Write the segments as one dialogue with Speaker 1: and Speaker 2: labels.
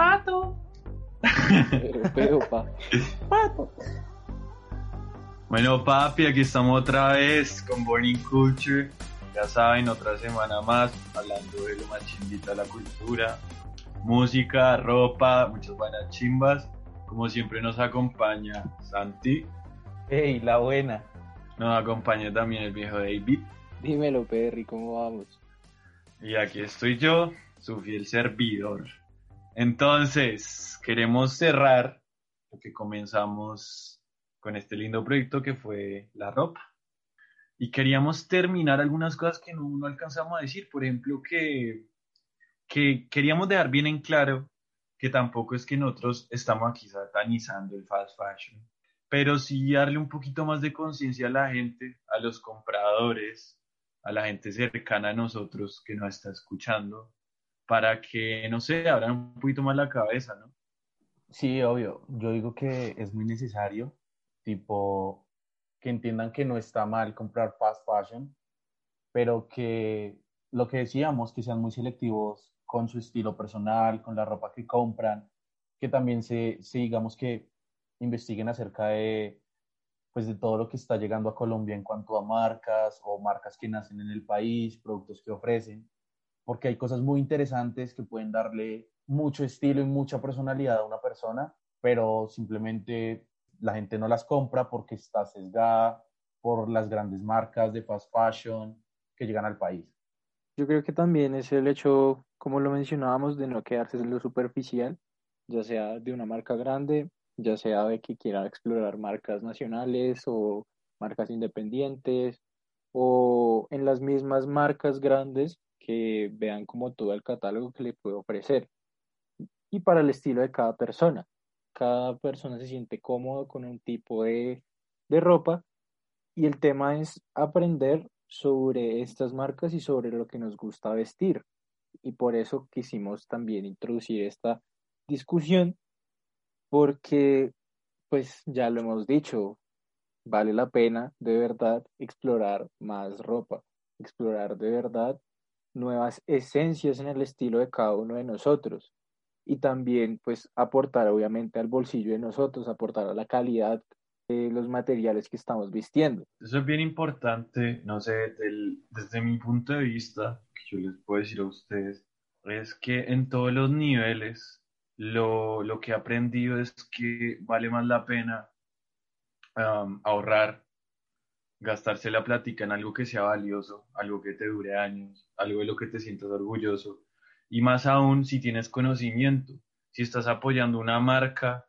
Speaker 1: Pato.
Speaker 2: Pero, pa.
Speaker 1: Pato.
Speaker 3: Bueno, papi, aquí estamos otra vez con Burning Culture. Ya saben, otra semana más hablando de lo más chimbita de la cultura, música, ropa, muchas buenas chimbas. Como siempre nos acompaña Santi,
Speaker 2: Hey, la buena.
Speaker 3: nos acompaña también el viejo David
Speaker 2: Dímelo, Perry, ¿cómo vamos?
Speaker 3: y aquí estoy yo, su fiel servidor. Entonces, queremos cerrar porque comenzamos con este lindo proyecto que fue la ropa. Y queríamos terminar algunas cosas que no, no alcanzamos a decir. Por ejemplo, que, que queríamos dejar bien en claro que tampoco es que nosotros estamos aquí satanizando el fast fashion, pero sí darle un poquito más de conciencia a la gente, a los compradores, a la gente cercana a nosotros que nos está escuchando, para que, no sé, abran un poquito más la cabeza, ¿no?
Speaker 4: Sí, obvio. Yo digo que es muy necesario, tipo, que entiendan que no está mal comprar fast fashion, pero que lo que decíamos, que sean muy selectivos con su estilo personal, con la ropa que compran, que también se, se digamos que investiguen acerca de, pues de todo lo que está llegando a Colombia en cuanto a marcas o marcas que nacen en el país, productos que ofrecen, porque hay cosas muy interesantes que pueden darle mucho estilo y mucha personalidad a una persona, pero simplemente la gente no las compra porque está sesgada por las grandes marcas de fast fashion que llegan al país.
Speaker 5: Yo creo que también es el hecho, como lo mencionábamos, de no quedarse en lo superficial, ya sea de una marca grande, ya sea de que quiera explorar marcas nacionales o marcas independientes, o en las mismas marcas grandes vean como todo el catálogo que le puede ofrecer. Y para el estilo de cada persona. Cada persona se siente cómodo con un tipo de, de ropa y el tema es aprender sobre estas marcas y sobre lo que nos gusta vestir. Y por eso quisimos también introducir esta discusión, porque, pues ya lo hemos dicho, vale la pena de verdad explorar más ropa, explorar de verdad nuevas esencias en el estilo de cada uno de nosotros y también pues aportar obviamente al bolsillo de nosotros, aportar a la calidad de los materiales que estamos vistiendo.
Speaker 3: Eso es bien importante, no sé, del- desde mi punto de vista, que yo les puedo decir a ustedes, es que en todos los niveles lo, lo que he aprendido es que vale más la pena um, ahorrar, gastarse la plática en algo que sea valioso, algo que te dure años, algo de lo que te sientas orgulloso, y más aún si tienes conocimiento, si estás apoyando una marca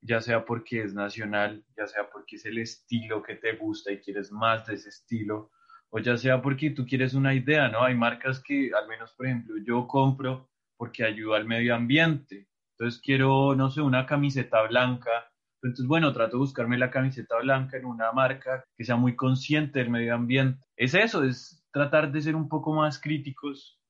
Speaker 3: ya sea porque es nacional, ya sea porque es el estilo que te gusta y quieres más de ese estilo, o ya sea porque tú quieres una idea, ¿no? Hay marcas que, al menos, por ejemplo, yo compro porque ayuda al medio ambiente. Entonces quiero, no sé, una camiseta blanca. Entonces, bueno, trato de buscarme la camiseta blanca en una marca que sea muy consciente del medio ambiente. Es eso, es tratar de ser un poco más críticos,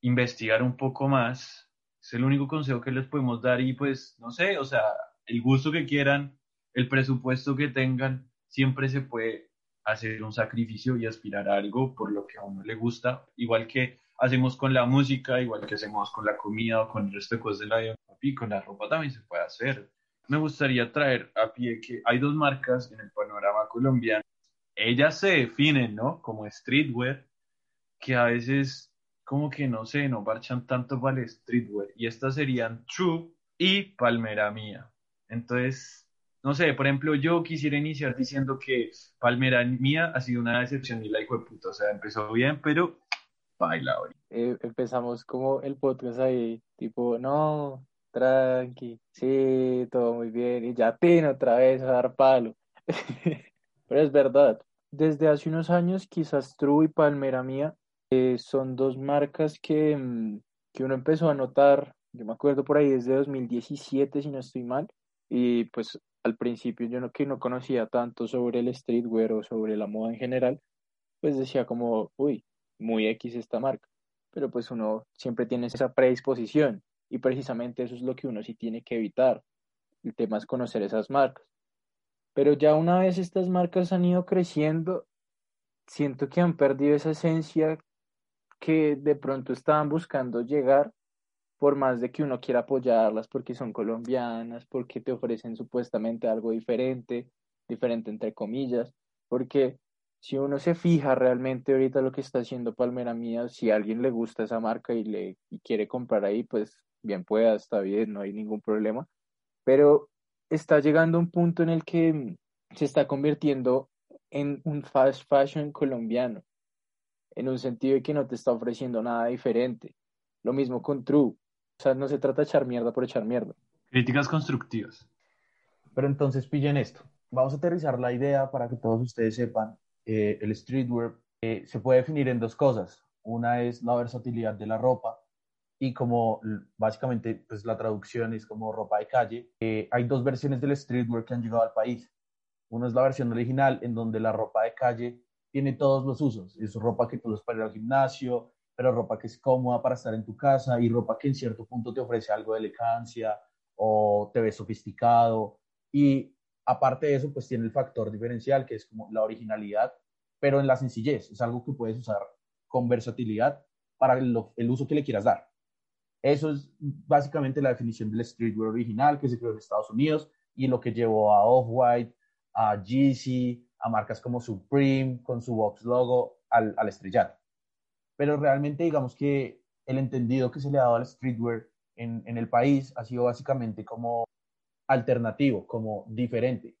Speaker 3: investigar un poco más. Es el único consejo que les podemos dar y pues, no sé, o sea, el gusto que quieran, el presupuesto que tengan, siempre se puede hacer un sacrificio y aspirar a algo por lo que a uno le gusta, igual que hacemos con la música, igual que hacemos con la comida o con el resto de cosas de la vida, y con la ropa también se puede hacer. Me gustaría traer a pie que hay dos marcas en el panorama colombiano. Ellas se definen, ¿no? Como streetwear, que a veces como que no sé, no marchan tanto para el streetwear. Y estas serían True y Palmera Mía. Entonces, no sé, por ejemplo, yo quisiera iniciar diciendo que Palmera Mía ha sido una decepción y la hijo de puta. O sea, empezó bien, pero baila hoy.
Speaker 5: Eh, empezamos como el podcast ahí, tipo, no, tranqui, sí, todo muy bien, y ya pino otra vez a dar palo. Pero es verdad, desde hace unos años quizás True y Palmera Mía eh, son dos marcas que, mm, que uno empezó a notar Yo me acuerdo por ahí desde 2017, si no estoy mal, y pues al principio yo no, que no conocía tanto sobre el streetwear o sobre la moda en general, pues decía como, uy, muy X esta marca, pero pues uno siempre tiene esa predisposición y precisamente eso es lo que uno sí tiene que evitar. El tema es conocer esas marcas. Pero ya una vez estas marcas han ido creciendo, siento que han perdido esa esencia que de pronto estaban buscando llegar, por más de que uno quiera apoyarlas porque son colombianas, porque te ofrecen supuestamente algo diferente, diferente entre comillas, porque si uno se fija realmente ahorita lo que está haciendo Palmera Mía, si a alguien le gusta esa marca y le quiere comprar ahí, pues bien pueda, está bien, no hay ningún problema. Pero está llegando un punto en el que se está convirtiendo en un fast fashion colombiano, en un sentido de que no te está ofreciendo nada diferente. Lo mismo con True. O sea, no se trata de echar mierda por echar mierda.
Speaker 3: Críticas constructivas.
Speaker 4: Pero entonces pillen esto. Vamos a aterrizar la idea para que todos ustedes sepan. Eh, el streetwear eh, se puede definir en dos cosas. Una es la versatilidad de la ropa y como básicamente pues la traducción es como ropa de calle. Eh, hay dos versiones del streetwear que han llegado al país. Una es la versión original en donde la ropa de calle tiene todos los usos. Es ropa que tú usas para ir al gimnasio, pero ropa que es cómoda para estar en tu casa y ropa que en cierto punto te ofrece algo de elegancia o te ves sofisticado. Y aparte de eso, pues tiene el factor diferencial que es como la originalidad, pero en la sencillez. Es algo que puedes usar con versatilidad para el, el uso que le quieras dar. Eso es básicamente la definición del streetwear original que se creó en Estados Unidos y lo que llevó a Off-White, a Yeezy, a marcas como Supreme con su box logo al, al estrellato pero realmente digamos que el entendido que se le ha dado al streetwear en, en el país ha sido básicamente como alternativo, como diferente.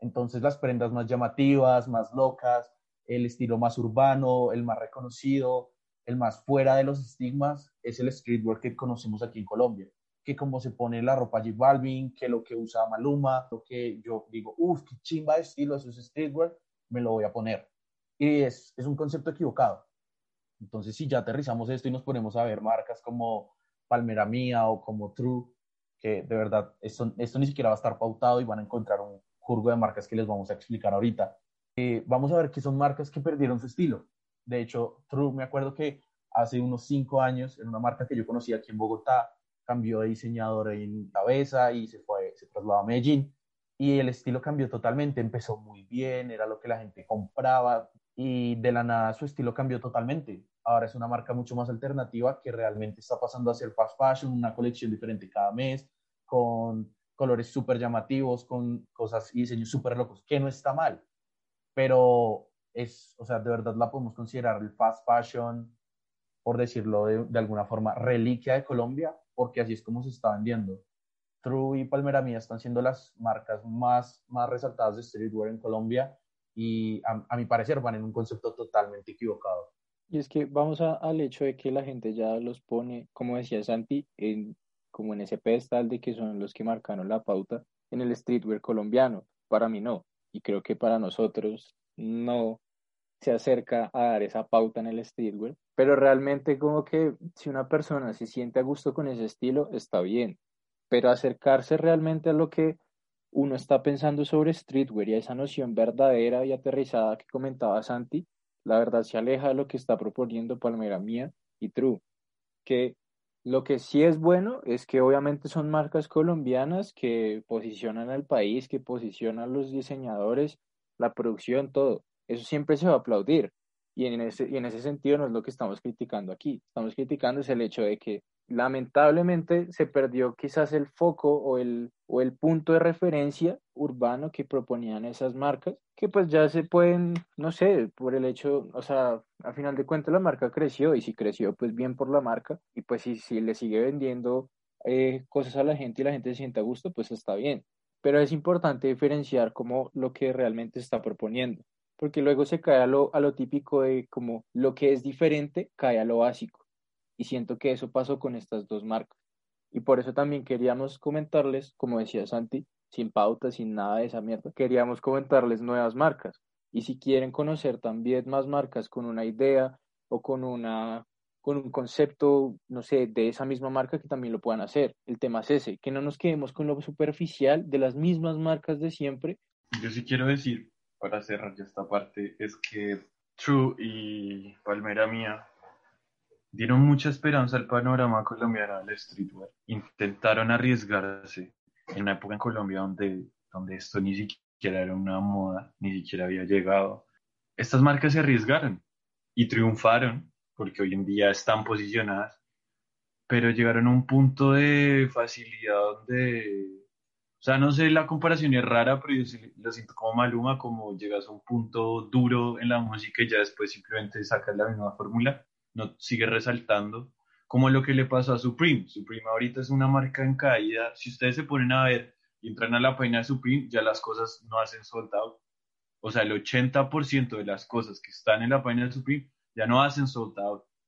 Speaker 4: Entonces las prendas más llamativas, más locas, el estilo más urbano, el más reconocido, el más fuera de los estigmas, es el streetwear que conocemos aquí en Colombia. Que como se pone la ropa J Balvin, que lo que usa Maluma, lo que yo digo, uff, qué chimba de estilo, eso es streetwear, me lo voy a poner. Y es, es un concepto equivocado. Entonces, si ya aterrizamos esto y nos ponemos a ver marcas como Palmera Mía o como True, que de verdad esto, esto ni siquiera va a estar pautado y van a encontrar un jurgo de marcas que les vamos a explicar ahorita. Eh, vamos a ver que son marcas que perdieron su estilo. De hecho, True, me acuerdo que hace unos cinco años, en una marca que yo conocía aquí en Bogotá, cambió de diseñador en cabeza y se fue, se trasladó a Medellín. Y el estilo cambió totalmente, empezó muy bien, era lo que la gente compraba y de la nada su estilo cambió totalmente ahora es una marca mucho más alternativa que realmente está pasando a ser fast fashion, una colección diferente cada mes, con colores súper llamativos, con cosas y diseños súper locos, que no está mal, pero es, o sea, de verdad la podemos considerar el fast fashion, por decirlo de, de alguna forma, reliquia de Colombia, porque así es como se está vendiendo. True y Palmera Mía están siendo las marcas más, más resaltadas de streetwear en Colombia y a, a mi parecer van en un concepto totalmente equivocado.
Speaker 5: Y es que vamos al hecho de que la gente ya los pone, como decía Santi, en, como en ese pedestal de que son los que marcaron la pauta en el streetwear colombiano. Para mí no. Y creo que para nosotros no se acerca a dar esa pauta en el streetwear. Pero realmente como que si una persona se siente a gusto con ese estilo, está bien. Pero acercarse realmente a lo que uno está pensando sobre streetwear y a esa noción verdadera y aterrizada que comentaba Santi, la verdad se aleja de lo que está proponiendo Palmera Mía y True. Que lo que sí es bueno es que obviamente son marcas colombianas que posicionan al país, que posicionan los diseñadores, la producción, todo. Eso siempre se va a aplaudir. Y en ese, y en ese sentido no es lo que estamos criticando aquí. Estamos criticando es el hecho de que lamentablemente se perdió quizás el foco o el, o el punto de referencia urbano que proponían esas marcas, que pues ya se pueden, no sé, por el hecho, o sea, a final de cuentas la marca creció y si creció, pues bien por la marca y pues si, si le sigue vendiendo eh, cosas a la gente y la gente se siente a gusto, pues está bien. Pero es importante diferenciar como lo que realmente está proponiendo, porque luego se cae a lo, a lo típico de como lo que es diferente cae a lo básico y siento que eso pasó con estas dos marcas. Y por eso también queríamos comentarles, como decía Santi, sin pauta, sin nada de esa mierda, queríamos comentarles nuevas marcas. Y si quieren conocer también más marcas con una idea o con una con un concepto, no sé, de esa misma marca que también lo puedan hacer. El tema es ese, que no nos quedemos con lo superficial de las mismas marcas de siempre.
Speaker 3: Yo sí quiero decir, para cerrar ya esta parte, es que True y Palmera Mía dieron mucha esperanza al panorama colombiano del streetwear. Intentaron arriesgarse en una época en Colombia donde, donde esto ni siquiera era una moda, ni siquiera había llegado. Estas marcas se arriesgaron y triunfaron porque hoy en día están posicionadas, pero llegaron a un punto de facilidad donde, o sea, no sé, la comparación es rara, pero yo lo siento como Maluma, como llegas a un punto duro en la música y ya después simplemente sacas la misma fórmula no sigue resaltando, como lo que le pasó a Supreme. Supreme ahorita es una marca en caída. Si ustedes se ponen a ver y entran a la página de Supreme, ya las cosas no hacen sold. O sea, el 80% de las cosas que están en la página de Supreme ya no hacen sold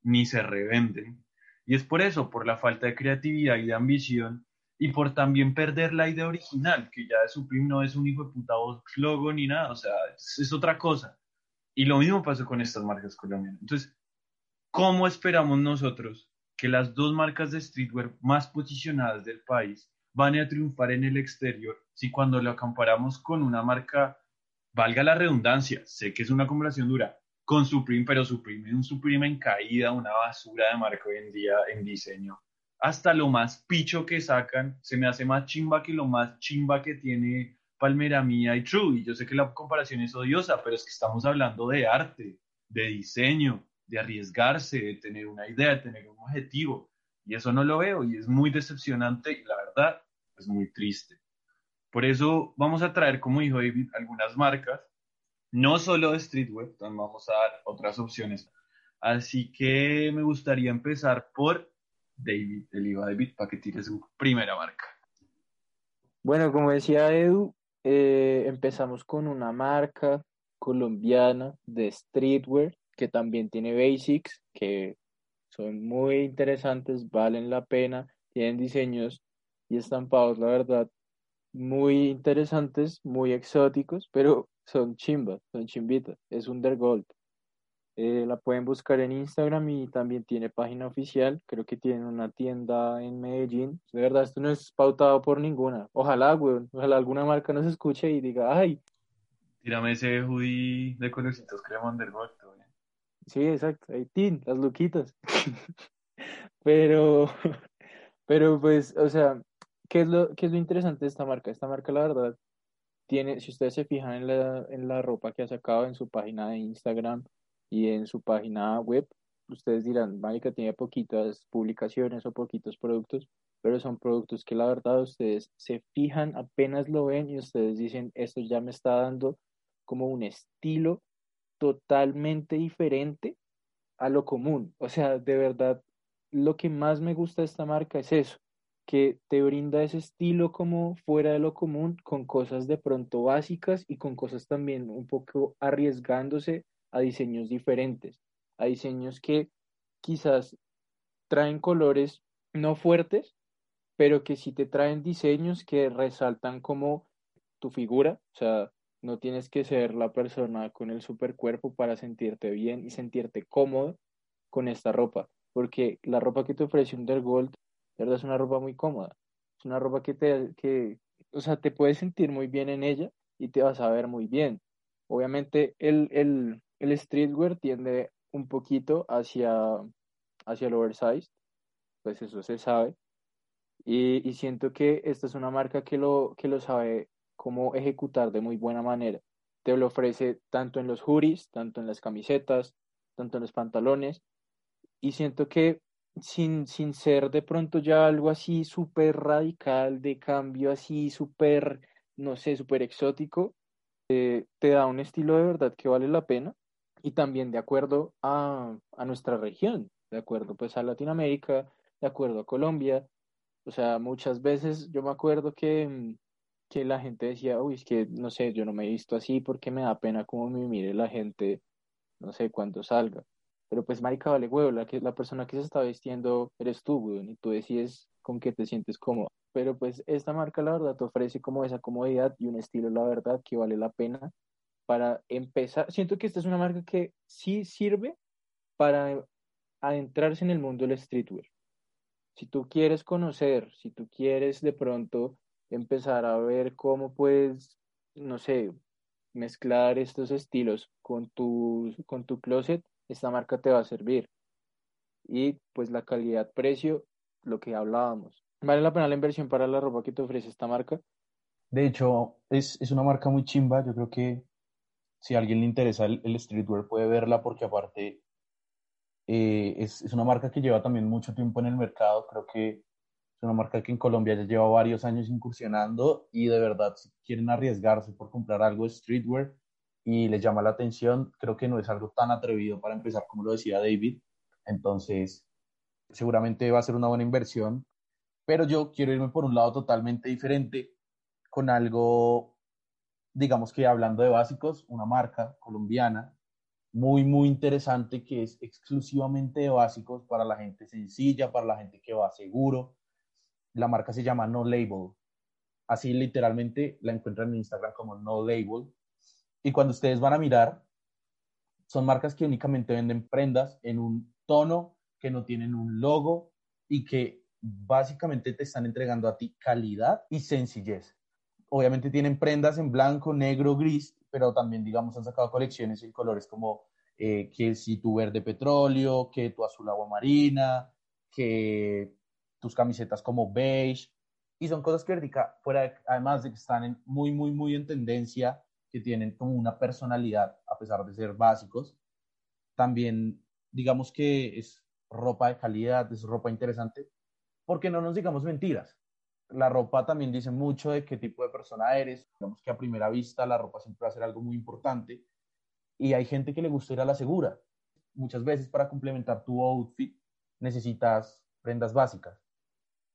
Speaker 3: ni se revenden. Y es por eso, por la falta de creatividad y de ambición, y por también perder la idea original, que ya Supreme no es un hijo de puta logo ni nada, o sea, es, es otra cosa. Y lo mismo pasó con estas marcas colombianas. Entonces, ¿Cómo esperamos nosotros que las dos marcas de streetwear más posicionadas del país van a triunfar en el exterior si cuando lo comparamos con una marca, valga la redundancia, sé que es una comparación dura, con Supreme, pero Supreme es un Supreme en caída, una basura de marca hoy en día en diseño. Hasta lo más picho que sacan se me hace más chimba que lo más chimba que tiene Palmera Mía y True. Y yo sé que la comparación es odiosa, pero es que estamos hablando de arte, de diseño, de arriesgarse, de tener una idea, de tener un objetivo. Y eso no lo veo y es muy decepcionante y la verdad es muy triste. Por eso vamos a traer, como dijo David, algunas marcas, no solo de streetwear, también vamos a dar otras opciones. Así que me gustaría empezar por David, el IVA David, para que tire su primera marca.
Speaker 5: Bueno, como decía Edu, eh, empezamos con una marca colombiana de streetwear que también tiene basics, que son muy interesantes, valen la pena, tienen diseños y estampados, la verdad, muy interesantes, muy exóticos, pero son chimbas, son chimbitas, es Undergold. Eh, la pueden buscar en Instagram y también tiene página oficial. Creo que tienen una tienda en Medellín. De verdad, esto no es pautado por ninguna. Ojalá, weón, ojalá alguna marca nos escuche y diga, ay.
Speaker 3: Tírame ese hoodie de colorcitos crema Undergold.
Speaker 5: Sí, exacto, ahí tin, las luquitas. pero, pero pues, o sea, ¿qué es lo, qué es lo interesante de esta marca? Esta marca, la verdad, tiene, si ustedes se fijan en la, en la ropa que ha sacado en su página de Instagram y en su página web, ustedes dirán, Mágica tiene poquitas publicaciones o poquitos productos, pero son productos que la verdad ustedes se fijan, apenas lo ven y ustedes dicen, esto ya me está dando como un estilo totalmente diferente a lo común. O sea, de verdad, lo que más me gusta de esta marca es eso, que te brinda ese estilo como fuera de lo común, con cosas de pronto básicas y con cosas también un poco arriesgándose a diseños diferentes, a diseños que quizás traen colores no fuertes, pero que sí te traen diseños que resaltan como tu figura, o sea, no tienes que ser la persona con el supercuerpo para sentirte bien y sentirte cómodo con esta ropa, porque la ropa que te ofrece Undergold, verdad, es una ropa muy cómoda. Es una ropa que te, que, o sea, te puedes sentir muy bien en ella y te vas a ver muy bien. Obviamente el, el, el streetwear tiende un poquito hacia, hacia el oversized, pues eso se sabe. Y, y siento que esta es una marca que lo, que lo sabe cómo ejecutar de muy buena manera. Te lo ofrece tanto en los hoodies, tanto en las camisetas, tanto en los pantalones. Y siento que sin, sin ser de pronto ya algo así súper radical, de cambio así súper, no sé, súper exótico, eh, te da un estilo de verdad que vale la pena y también de acuerdo a, a nuestra región, de acuerdo pues a Latinoamérica, de acuerdo a Colombia. O sea, muchas veces yo me acuerdo que mm, que la gente decía, uy, es que no sé, yo no me he visto así porque me da pena como me mire la gente, no sé, cuando salga. Pero pues, marica, vale, huevo, la, que, la persona que se está vistiendo eres tú, weón, y tú decides con qué te sientes cómodo. Pero pues esta marca, la verdad, te ofrece como esa comodidad y un estilo, la verdad, que vale la pena para empezar. Siento que esta es una marca que sí sirve para adentrarse en el mundo del streetwear. Si tú quieres conocer, si tú quieres de pronto empezar a ver cómo puedes, no sé, mezclar estos estilos con tu, con tu closet, esta marca te va a servir. Y pues la calidad-precio, lo que hablábamos. ¿Vale la pena la inversión para la ropa que te ofrece esta marca?
Speaker 4: De hecho, es, es una marca muy chimba. Yo creo que si a alguien le interesa el, el streetwear puede verla porque aparte eh, es, es, una marca que lleva también mucho tiempo en el mercado. Creo que es una marca que en Colombia ya lleva varios años incursionando y de verdad, si quieren arriesgarse por comprar algo de streetwear y les llama la atención, creo que no es algo tan atrevido para empezar, como lo decía David. Entonces, seguramente va a ser una buena inversión. Pero yo quiero irme por un lado totalmente diferente, con algo, digamos que hablando de básicos, una marca colombiana muy, muy interesante que es exclusivamente de básicos para la gente sencilla, para la gente que va seguro. La marca se llama No Label. Así literalmente la encuentran en Instagram como No Label. Y cuando ustedes van a mirar, son marcas que únicamente venden prendas en un tono, que no tienen un logo y que básicamente te están entregando a ti calidad y sencillez. Obviamente tienen prendas en blanco, negro, gris, pero también, digamos, han sacado colecciones en colores como eh, que si tu verde petróleo, que tu azul agua marina, que tus camisetas como beige, y son cosas que fuera además de que están muy, muy, muy en tendencia, que tienen como una personalidad, a pesar de ser básicos, también digamos que es ropa de calidad, es ropa interesante, porque no nos digamos mentiras la ropa también dice mucho de qué tipo de persona eres. Digamos que a primera vista la ropa siempre va a ser algo muy importante. Y hay gente que le gusta ir a la segura. Muchas veces para complementar tu outfit necesitas prendas básicas.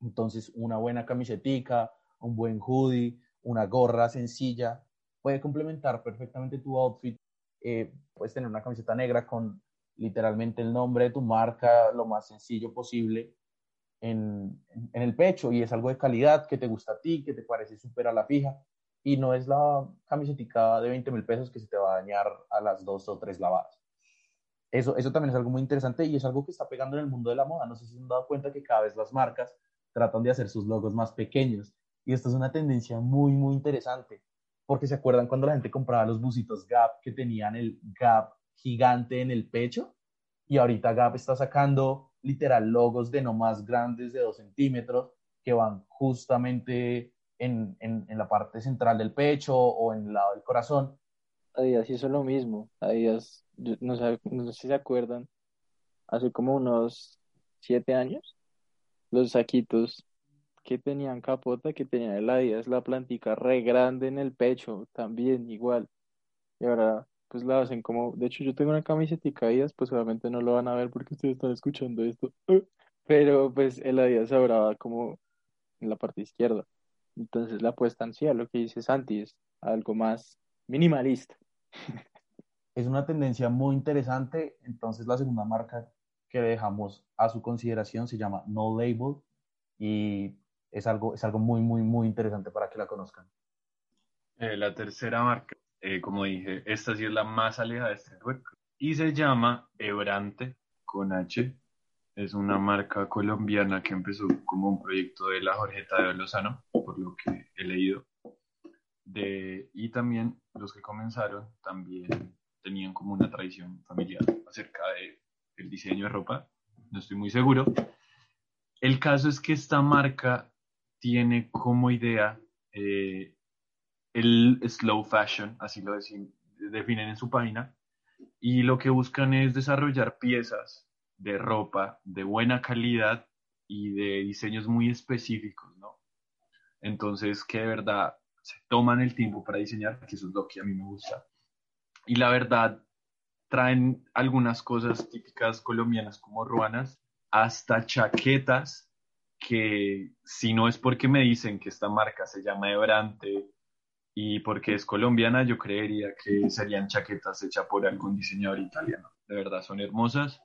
Speaker 4: Entonces una buena camisetica, un buen hoodie, una gorra sencilla puede complementar perfectamente tu outfit. Eh, puedes tener una camiseta negra con literalmente el nombre de tu marca, lo más sencillo posible en, en, el pecho y es algo de calidad que te gusta a ti, que te parece súper a la fija y no es la camiseta de 20 mil pesos que se te va a dañar a las dos o tres lavadas. Eso, eso también es algo muy interesante y es algo que está pegando en el mundo de la moda. No sé si se han dado cuenta que cada vez las marcas tratan de hacer sus logos más pequeños y esto es una tendencia muy, muy interesante porque se acuerdan cuando la gente compraba los busitos Gap que tenían el Gap gigante en el pecho y ahorita Gap está sacando literal logos de no más grandes de dos centímetros que van justamente en, en, en, la parte central del pecho o en el lado del corazón.
Speaker 5: Adidas hizo lo mismo. Adidas, no sé, no sé si se acuerdan, hace como unos siete años, los saquitos que tenían capota, que tenían el Adidas, la plantica re grande en el pecho, también igual. Y ahora pues la hacen como, de hecho yo tengo una camiseta y caídas, pues obviamente no lo van a ver porque ustedes están escuchando esto, pero pues el Adidas ahora como en la parte izquierda. Entonces la apuestan sí a lo que dice Santi, es algo más minimalista.
Speaker 4: Es una tendencia muy interesante, entonces la segunda marca que dejamos a su consideración se llama No Label y es algo, es algo muy, muy, muy interesante para que la conozcan.
Speaker 3: Eh, la tercera marca eh, como dije, esta sí es la más alejada de este web. Y se llama Ebrante con H. Es una marca colombiana que empezó como un proyecto de la Jorgeta de Lozano, por lo que he leído. De, y también los que comenzaron también tenían como una tradición familiar acerca de el diseño de ropa. No estoy muy seguro. El caso es que esta marca tiene como idea eh, el slow fashion, así lo definen en su página, y lo que buscan es desarrollar piezas de ropa de buena calidad y de diseños muy específicos, ¿no? Entonces, que de verdad se toman el tiempo para diseñar, que eso es lo que a mí me gusta. Y la verdad, traen algunas cosas típicas colombianas como ruanas, hasta chaquetas que si no es porque me dicen que esta marca se llama Ebrante y porque es colombiana, yo creería que serían chaquetas hechas por algún diseñador italiano. De verdad, son hermosas.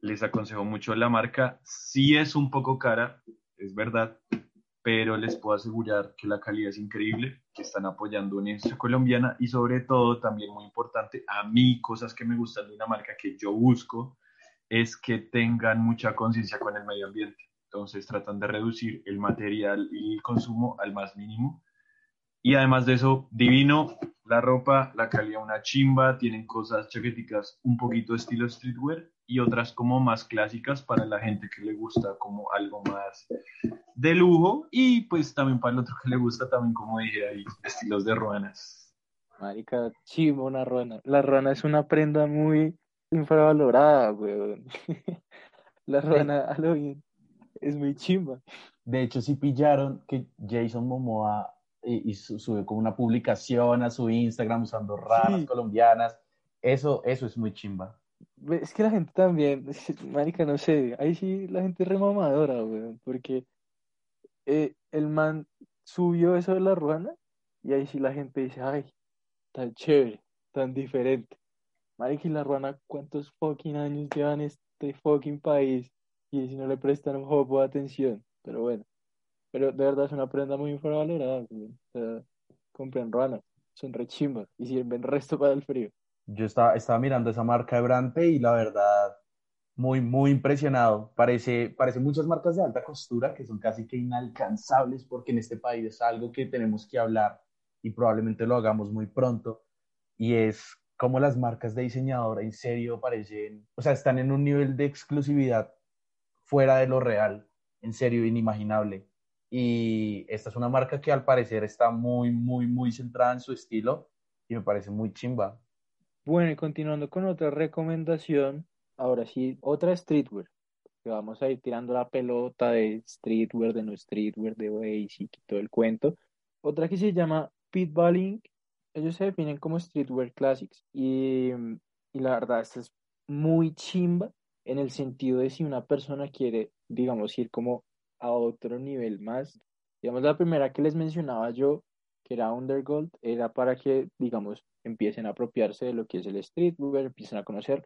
Speaker 3: Les aconsejo mucho la marca. Sí es un poco cara, es verdad, pero les puedo asegurar que la calidad es increíble, que están apoyando una industria colombiana y sobre todo, también muy importante, a mí cosas que me gustan de una marca que yo busco es que tengan mucha conciencia con el medio ambiente. Entonces tratan de reducir el material y el consumo al más mínimo. Y además de eso, divino, la ropa, la calidad una chimba, tienen cosas chaqueticas un poquito estilo streetwear y otras como más clásicas para la gente que le gusta como algo más de lujo y pues también para el otro que le gusta también como dije ahí, estilos de ruanas.
Speaker 5: Marica, chimba una ruana. La ruana es una prenda muy infravalorada, weón. La ruana, a lo bien, es muy chimba.
Speaker 4: De hecho, sí pillaron que Jason Momoa y, y su- subió como una publicación a su Instagram usando ranas
Speaker 5: Sí.
Speaker 4: colombianas. Eso, eso es muy chimba.
Speaker 5: Es que la gente también, marica, no sé, ahí sí la gente es remamadora, weón, porque eh, el man subió eso de la ruana y ahí sí la gente dice, ay, tan chévere, tan diferente. Marica, y la ruana, ¿cuántos fucking años lleva en este fucking país? Y si no le prestan un poco de atención, pero bueno, pero de verdad es una prenda muy infravalorada. O sea, compren ruanas, son re chimbas y sirven resto para el frío.
Speaker 4: Yo estaba, estaba mirando esa marca de Brante y la verdad, muy, muy impresionado. Parece, parece muchas marcas de alta costura que son casi que inalcanzables porque en este país es algo que tenemos que hablar y probablemente lo hagamos muy pronto. Y es como las marcas de diseñador en serio parecen, o sea, están en un nivel de exclusividad fuera de lo real, en serio, inimaginable. Y esta es una marca que al parecer está muy, muy, muy centrada en su estilo y me parece muy chimba.
Speaker 5: Bueno, y continuando con otra recomendación, ahora sí, otra streetwear, que vamos a ir tirando la pelota de streetwear, de no streetwear, de basic y todo el cuento. Otra que se llama Pitballing, ellos se definen como streetwear classics y, y la verdad, esta es muy chimba en el sentido de si una persona quiere, digamos, ir como a otro nivel más. Digamos, la primera que les mencionaba yo, que era Undergold, era para que, digamos, empiecen a apropiarse de lo que es el streetwear, empiecen a conocer.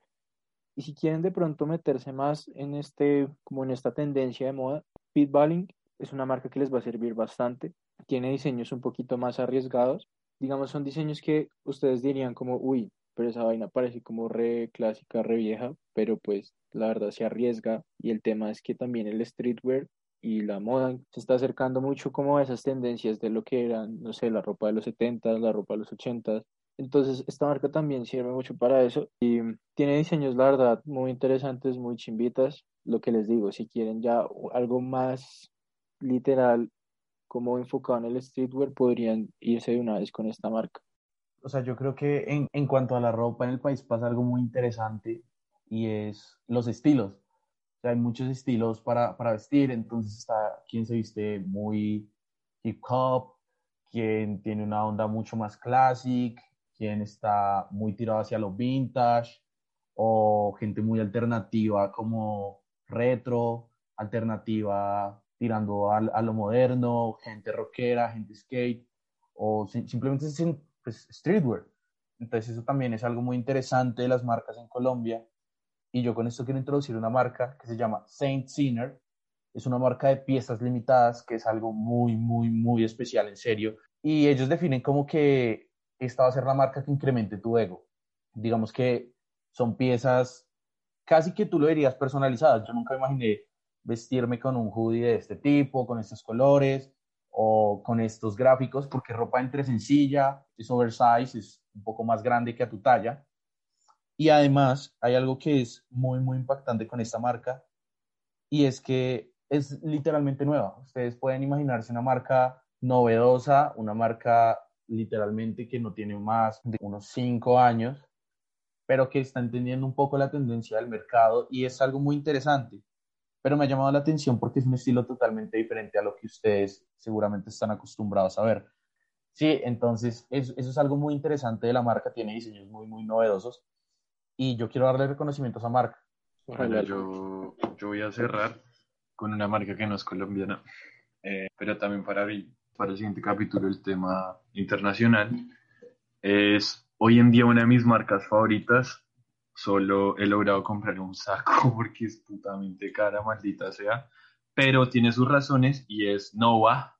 Speaker 5: Y si quieren de pronto meterse más en este, como en esta tendencia de moda, Pitballing es una marca que les va a servir bastante. Tiene diseños un poquito más arriesgados. Digamos, son diseños que ustedes dirían como, uy, pero esa vaina parece como re clásica, re vieja, pero pues la verdad se arriesga. Y el tema es que también el streetwear y la moda se está acercando mucho como a esas tendencias de lo que eran, no sé, la ropa de los 70, la ropa de los 80. Entonces, esta marca también sirve mucho para eso y tiene diseños, la verdad, muy interesantes, muy chimbitas. Lo que les digo, si quieren ya algo más literal, como enfocado en el streetwear, podrían irse de una vez con esta marca.
Speaker 4: O sea, yo creo que en, en cuanto a la ropa en el país pasa algo muy interesante y es los estilos. Hay muchos estilos para, para vestir, entonces está quien se viste muy hip hop, quien tiene una onda mucho más classic, quien está muy tirado hacia lo vintage, o gente muy alternativa como retro, alternativa tirando a, lo moderno, gente rockera, gente skate, o si- simplemente pues, streetwear. Entonces eso también es algo muy interesante de las marcas en Colombia. Y yo con esto quiero introducir una marca que se llama Saint Sinner. Es una marca de piezas limitadas que es algo muy, muy, muy especial, en serio. Y ellos definen como que esta va a ser la marca que incremente tu ego. Digamos que son piezas casi que tú lo dirías personalizadas. Yo nunca imaginé vestirme con un hoodie de este tipo, con estos colores o con estos gráficos, porque ropa entre sencilla, es oversize, es un poco más grande que a tu talla. Y además hay algo que es muy, muy impactante con esta marca y es que es literalmente nueva. Ustedes pueden imaginarse una marca novedosa, una marca literalmente que no tiene más de unos cinco años, pero que está entendiendo un poco la tendencia del mercado y es algo muy interesante. Pero me ha llamado la atención porque es un estilo totalmente diferente a lo que ustedes seguramente están acostumbrados a ver. Sí, entonces eso, es algo muy interesante de la marca, tiene diseños muy, muy novedosos y yo quiero darle reconocimiento a esa marca.
Speaker 3: Bueno, yo, yo voy a cerrar con una marca que no es colombiana, eh, pero también para, para el siguiente capítulo el tema internacional. Es hoy en día una de mis marcas favoritas. Solo he logrado comprar un saco porque es putamente cara, maldita sea. Pero tiene sus razones y es Nova.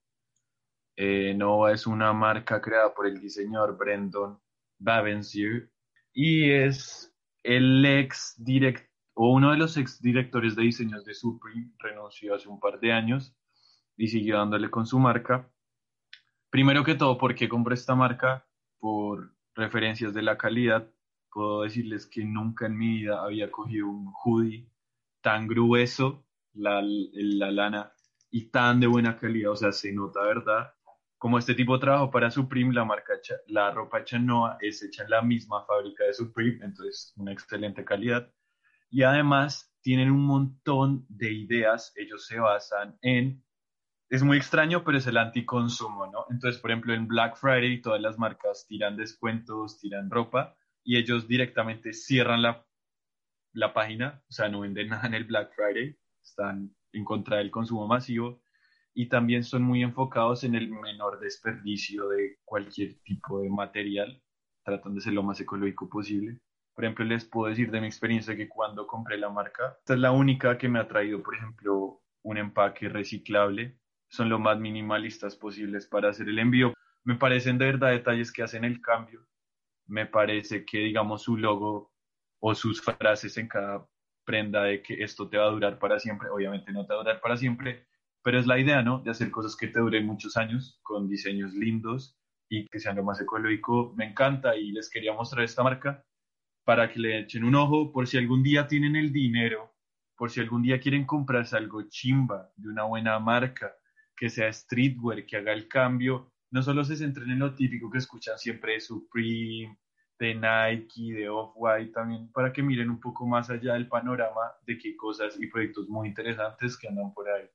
Speaker 3: Eh, Nova es una marca creada por el diseñador Brendan Bavensier y es el ex direct o uno de los ex directores de diseños de Supreme renunció hace un par de años y siguió dándole con su marca. Primero que todo, ¿por qué compré esta marca? Por referencias de la calidad. Puedo decirles que nunca en mi vida había cogido un hoodie tan grueso, la, la lana, y tan de buena calidad. O sea, se nota, ¿verdad? Como este tipo de trabajo para Supreme, la marca, la ropa Chanoa es hecha en la misma fábrica de Supreme, entonces una excelente calidad. Y además tienen un montón de ideas, ellos se basan en, es muy extraño, pero es el anticonsumo, ¿no? Entonces, por ejemplo, en Black Friday todas las marcas tiran descuentos, tiran ropa y ellos directamente cierran la, la página, o sea, no venden nada en el Black Friday, están en contra del consumo masivo y también son muy enfocados en el menor desperdicio de cualquier tipo de material, tratan de ser lo más ecológico posible. Por ejemplo, les puedo decir de mi experiencia que cuando compré la marca, esta es la única que me ha traído, por ejemplo, un empaque reciclable. Son lo más minimalistas posibles para hacer el envío. Me parecen de verdad detalles que hacen el cambio. Me parece que, digamos, su logo o sus frases en cada prenda de que esto te va a durar para siempre. Obviamente no te va a durar para siempre, pero es la idea, ¿no? De hacer cosas que te duren muchos años con diseños lindos y que sean lo más ecológico. Me encanta y les quería mostrar esta marca para que le echen un ojo por si algún día tienen el dinero, por si algún día quieren comprarse algo chimba de una buena marca, que sea streetwear, que haga el cambio. No solo se centren en lo típico que escuchan siempre de Supreme, de Nike, de Off-White, también para que miren un poco más allá del panorama de qué cosas y proyectos muy interesantes que andan por ahí.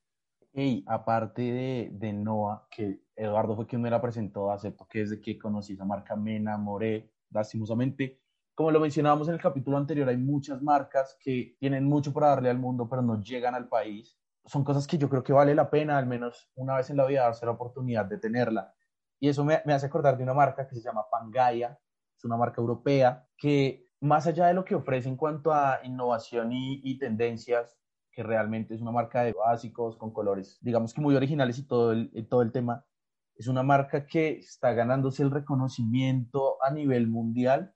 Speaker 4: Y aparte de, de Noah, que Eduardo fue quien me la presentó, acepto que desde que conocí esa marca me enamoré, lastimosamente. Como lo mencionábamos en el capítulo anterior, hay muchas marcas que tienen mucho para darle al mundo, pero no llegan al país. Son cosas que yo creo que vale la pena, al menos una vez en la vida, darse la oportunidad de tenerla. Y eso me, me hace acordar de una marca que se llama Pangaya, es una marca europea que más allá de lo que ofrece en cuanto a innovación y, y tendencias, que realmente es una marca de básicos con colores, digamos que muy originales y todo el, todo el tema. Es una marca que está ganándose el reconocimiento a nivel mundial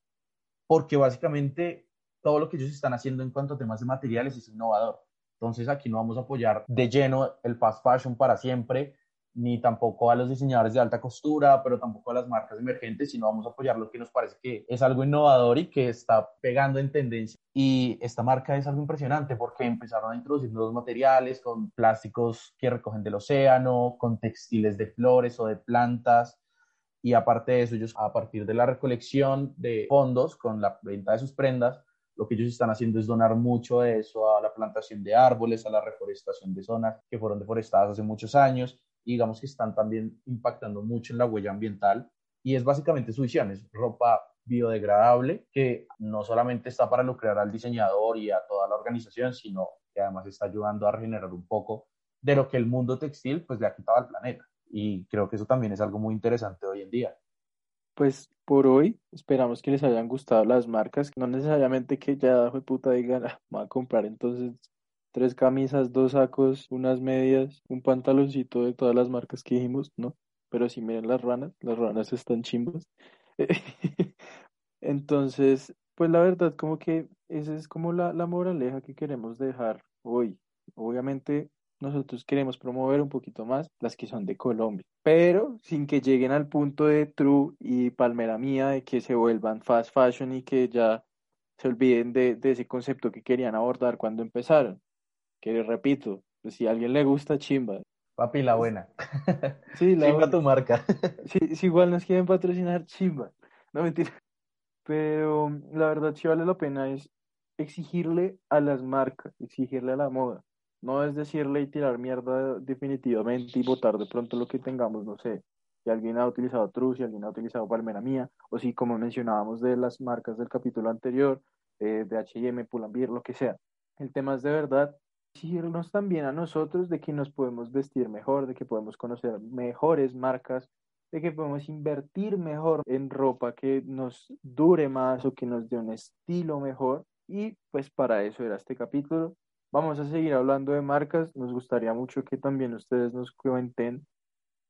Speaker 4: porque básicamente todo lo que ellos están haciendo en cuanto a temas de materiales es innovador. Entonces aquí no vamos a apoyar de lleno el fast fashion para siempre, ni tampoco a los diseñadores de alta costura, pero tampoco a las marcas emergentes, sino vamos a apoyar lo que nos parece que es algo innovador y que está pegando en tendencia. Y esta marca es algo impresionante porque empezaron a introducir nuevos materiales con plásticos que recogen del océano, con textiles de flores o de plantas. Y aparte de eso, ellos a partir de la recolección de fondos con la venta de sus prendas, lo que ellos están haciendo es donar mucho de eso a la plantación de árboles, a la reforestación de zonas que fueron deforestadas hace muchos años y digamos que están también impactando mucho en la huella ambiental y es básicamente su visión, es ropa biodegradable que no solamente está para lucrar al diseñador y a toda la organización, sino que además está ayudando a regenerar un poco de lo que el mundo textil pues le ha quitado al planeta. Y creo que eso también es algo muy interesante hoy en día.
Speaker 5: Pues por hoy esperamos que les hayan gustado las marcas, no necesariamente que ya fue puta digan, ah, voy a comprar entonces tres camisas, dos sacos, unas medias, un pantaloncito de todas las marcas que dijimos, ¿no? Pero si miren las ranas, las ranas están chimbas. Entonces, pues la verdad, como que esa es como la, la moraleja que queremos dejar hoy. Obviamente, nosotros queremos promover un poquito más las que son de Colombia, pero sin que lleguen al punto de True y Palmera Mía de que se vuelvan fast fashion y que ya se olviden de, de ese concepto que querían abordar cuando empezaron que repito, pues, si a alguien le gusta, chimba.
Speaker 4: Papi, la buena.
Speaker 5: Sí, la
Speaker 4: chimba tu marca.
Speaker 5: Sí, si igual nos quieren patrocinar, chimba. No mentira. Pero la verdad sí vale la pena es exigirle a las marcas, exigirle a la moda. No es decirle y tirar mierda definitivamente y votar de pronto lo que tengamos, no sé. Si alguien ha utilizado True, si alguien ha utilizado Palmera Mía, o si como mencionábamos de las marcas del capítulo anterior, eh, de H&M, Pull&Bear, lo que sea. El tema es de verdad exigirnos también a nosotros de que nos podemos vestir mejor, de que podemos conocer mejores marcas, de que podemos invertir mejor en ropa que nos dure más o que nos dé un estilo mejor. Y pues para eso era este capítulo. Vamos a seguir hablando de marcas. Nos gustaría mucho que también ustedes nos cuenten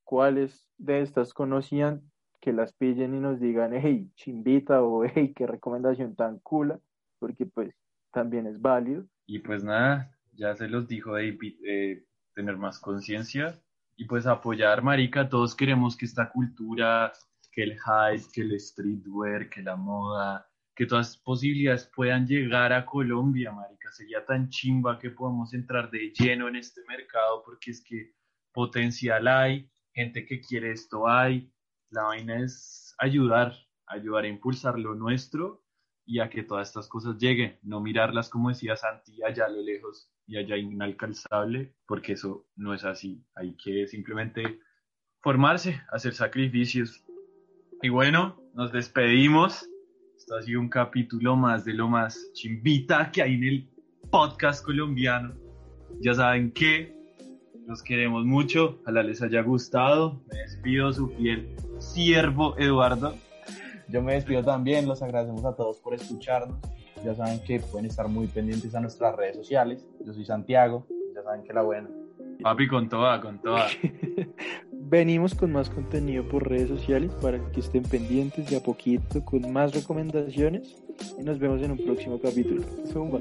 Speaker 5: cuáles de estas conocían, que las pillen y nos digan, hey, chimbita o hey, qué recomendación tan cool, porque pues también es válido.
Speaker 3: Y pues nada, ya se los dijo David, eh, tener más conciencia y pues apoyar, marica, todos queremos que esta cultura, que el hype, que el streetwear, que la moda, que todas posibilidades puedan llegar a Colombia, marica. Sería tan chimba que podamos entrar de lleno en este mercado porque es que potencial hay, gente que quiere esto hay. La vaina es ayudar, ayudar a impulsar lo nuestro y a que todas estas cosas lleguen, no mirarlas como decía Santi allá a lo lejos y allá inalcanzable, porque eso no es así. Hay que simplemente formarse, hacer sacrificios. Y bueno, nos despedimos. Esto ha sido un capítulo más de lo más chimbita que hay en el podcast colombiano. Ya saben que los queremos mucho. Ojalá les haya gustado. Me despido su fiel siervo Eduardo.
Speaker 4: Yo me despido también, los agradecemos a todos por escucharnos. Ya saben que pueden estar muy pendientes a nuestras redes sociales. Yo soy Santiago, ya saben que la buena.
Speaker 3: Papi, con toda, con toda.
Speaker 5: Venimos con más contenido por redes sociales para que estén pendientes de a poquito con más recomendaciones y nos vemos en un próximo capítulo. Zumba.